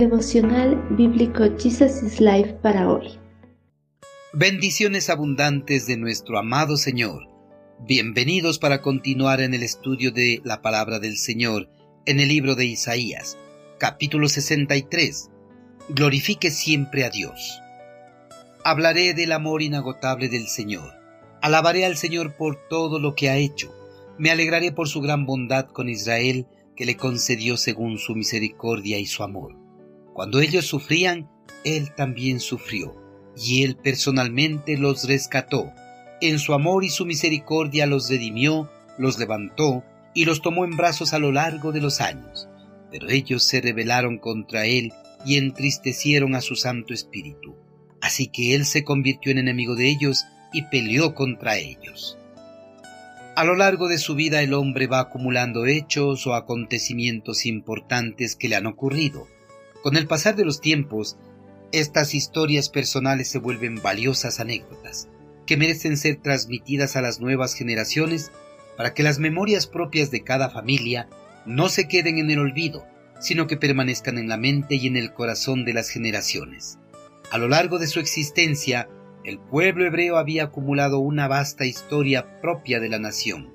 Devocional Bíblico Jesus is Life para hoy. Bendiciones abundantes de nuestro amado Señor. Bienvenidos para continuar en el estudio de la palabra del Señor en el libro de Isaías, capítulo 63. Glorifique siempre a Dios. Hablaré del amor inagotable del Señor. Alabaré al Señor por todo lo que ha hecho. Me alegraré por su gran bondad con Israel que le concedió según su misericordia y su amor. Cuando ellos sufrían, Él también sufrió, y Él personalmente los rescató. En su amor y su misericordia los redimió, los levantó y los tomó en brazos a lo largo de los años. Pero ellos se rebelaron contra Él y entristecieron a su Santo Espíritu. Así que Él se convirtió en enemigo de ellos y peleó contra ellos. A lo largo de su vida el hombre va acumulando hechos o acontecimientos importantes que le han ocurrido con el pasar de los tiempos, estas historias personales se vuelven valiosas anécdotas que merecen ser transmitidas a las nuevas generaciones para que las memorias propias de cada familia no se queden en el olvido, sino que permanezcan en la mente y en el corazón de las generaciones. A lo largo de su existencia, el pueblo hebreo había acumulado una vasta historia propia de la nación.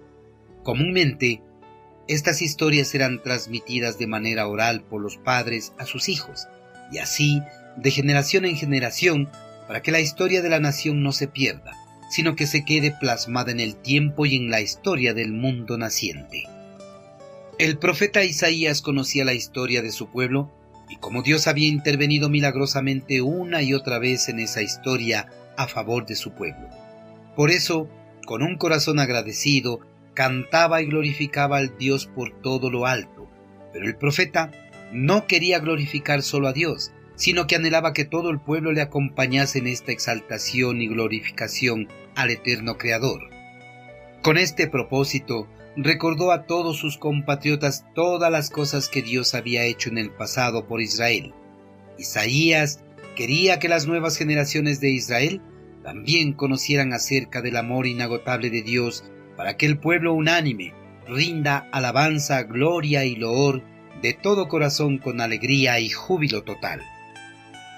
Comúnmente, estas historias eran transmitidas de manera oral por los padres a sus hijos, y así, de generación en generación, para que la historia de la nación no se pierda, sino que se quede plasmada en el tiempo y en la historia del mundo naciente. El profeta Isaías conocía la historia de su pueblo, y como Dios había intervenido milagrosamente una y otra vez en esa historia a favor de su pueblo. Por eso, con un corazón agradecido, cantaba y glorificaba al Dios por todo lo alto. Pero el profeta no quería glorificar solo a Dios, sino que anhelaba que todo el pueblo le acompañase en esta exaltación y glorificación al eterno Creador. Con este propósito, recordó a todos sus compatriotas todas las cosas que Dios había hecho en el pasado por Israel. Isaías quería que las nuevas generaciones de Israel también conocieran acerca del amor inagotable de Dios para que el pueblo unánime rinda alabanza, gloria y loor de todo corazón con alegría y júbilo total.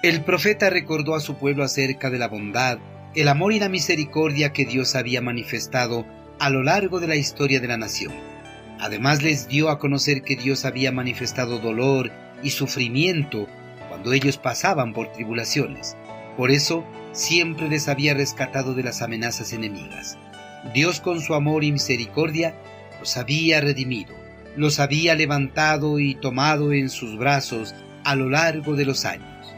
El profeta recordó a su pueblo acerca de la bondad, el amor y la misericordia que Dios había manifestado a lo largo de la historia de la nación. Además les dio a conocer que Dios había manifestado dolor y sufrimiento cuando ellos pasaban por tribulaciones. Por eso siempre les había rescatado de las amenazas enemigas. Dios con su amor y misericordia los había redimido, los había levantado y tomado en sus brazos a lo largo de los años.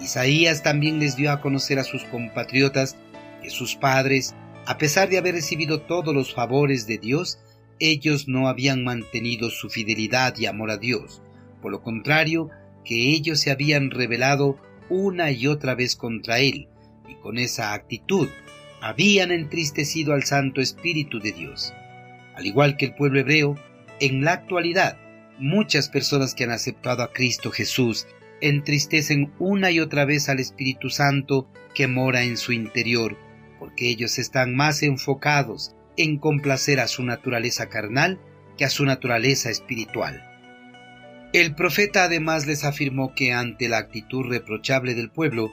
Isaías también les dio a conocer a sus compatriotas que sus padres, a pesar de haber recibido todos los favores de Dios, ellos no habían mantenido su fidelidad y amor a Dios. Por lo contrario, que ellos se habían rebelado una y otra vez contra Él, y con esa actitud habían entristecido al Santo Espíritu de Dios. Al igual que el pueblo hebreo, en la actualidad, muchas personas que han aceptado a Cristo Jesús entristecen una y otra vez al Espíritu Santo que mora en su interior, porque ellos están más enfocados en complacer a su naturaleza carnal que a su naturaleza espiritual. El profeta además les afirmó que ante la actitud reprochable del pueblo,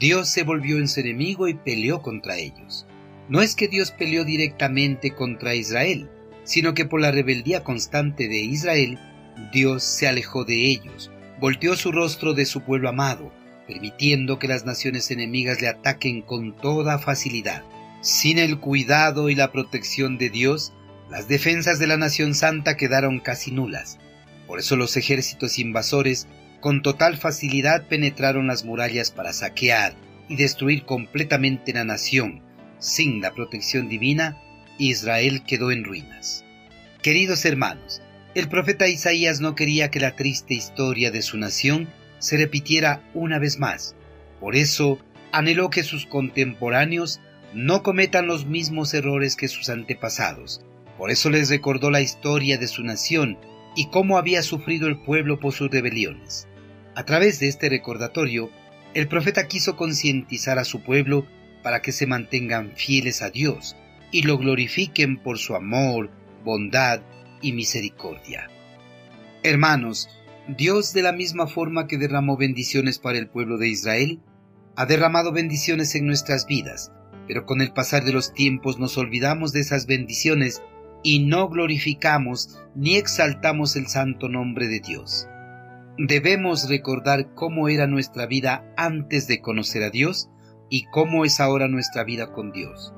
Dios se volvió en su enemigo y peleó contra ellos. No es que Dios peleó directamente contra Israel, sino que por la rebeldía constante de Israel, Dios se alejó de ellos, volteó su rostro de su pueblo amado, permitiendo que las naciones enemigas le ataquen con toda facilidad. Sin el cuidado y la protección de Dios, las defensas de la nación santa quedaron casi nulas. Por eso los ejércitos invasores con total facilidad penetraron las murallas para saquear y destruir completamente la nación. Sin la protección divina, Israel quedó en ruinas. Queridos hermanos, el profeta Isaías no quería que la triste historia de su nación se repitiera una vez más. Por eso anheló que sus contemporáneos no cometan los mismos errores que sus antepasados. Por eso les recordó la historia de su nación y cómo había sufrido el pueblo por sus rebeliones. A través de este recordatorio, el profeta quiso concientizar a su pueblo para que se mantengan fieles a Dios y lo glorifiquen por su amor, bondad y misericordia. Hermanos, Dios, de la misma forma que derramó bendiciones para el pueblo de Israel, ha derramado bendiciones en nuestras vidas, pero con el pasar de los tiempos nos olvidamos de esas bendiciones y no glorificamos ni exaltamos el santo nombre de Dios. Debemos recordar cómo era nuestra vida antes de conocer a Dios y cómo es ahora nuestra vida con Dios.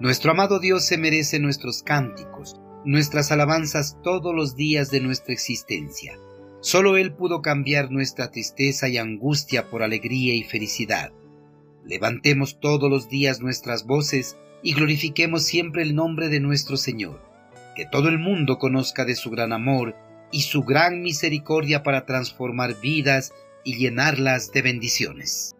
Nuestro amado Dios se merece nuestros cánticos, nuestras alabanzas todos los días de nuestra existencia. Solo Él pudo cambiar nuestra tristeza y angustia por alegría y felicidad. Levantemos todos los días nuestras voces y glorifiquemos siempre el nombre de nuestro Señor. Que todo el mundo conozca de su gran amor y su gran misericordia para transformar vidas y llenarlas de bendiciones.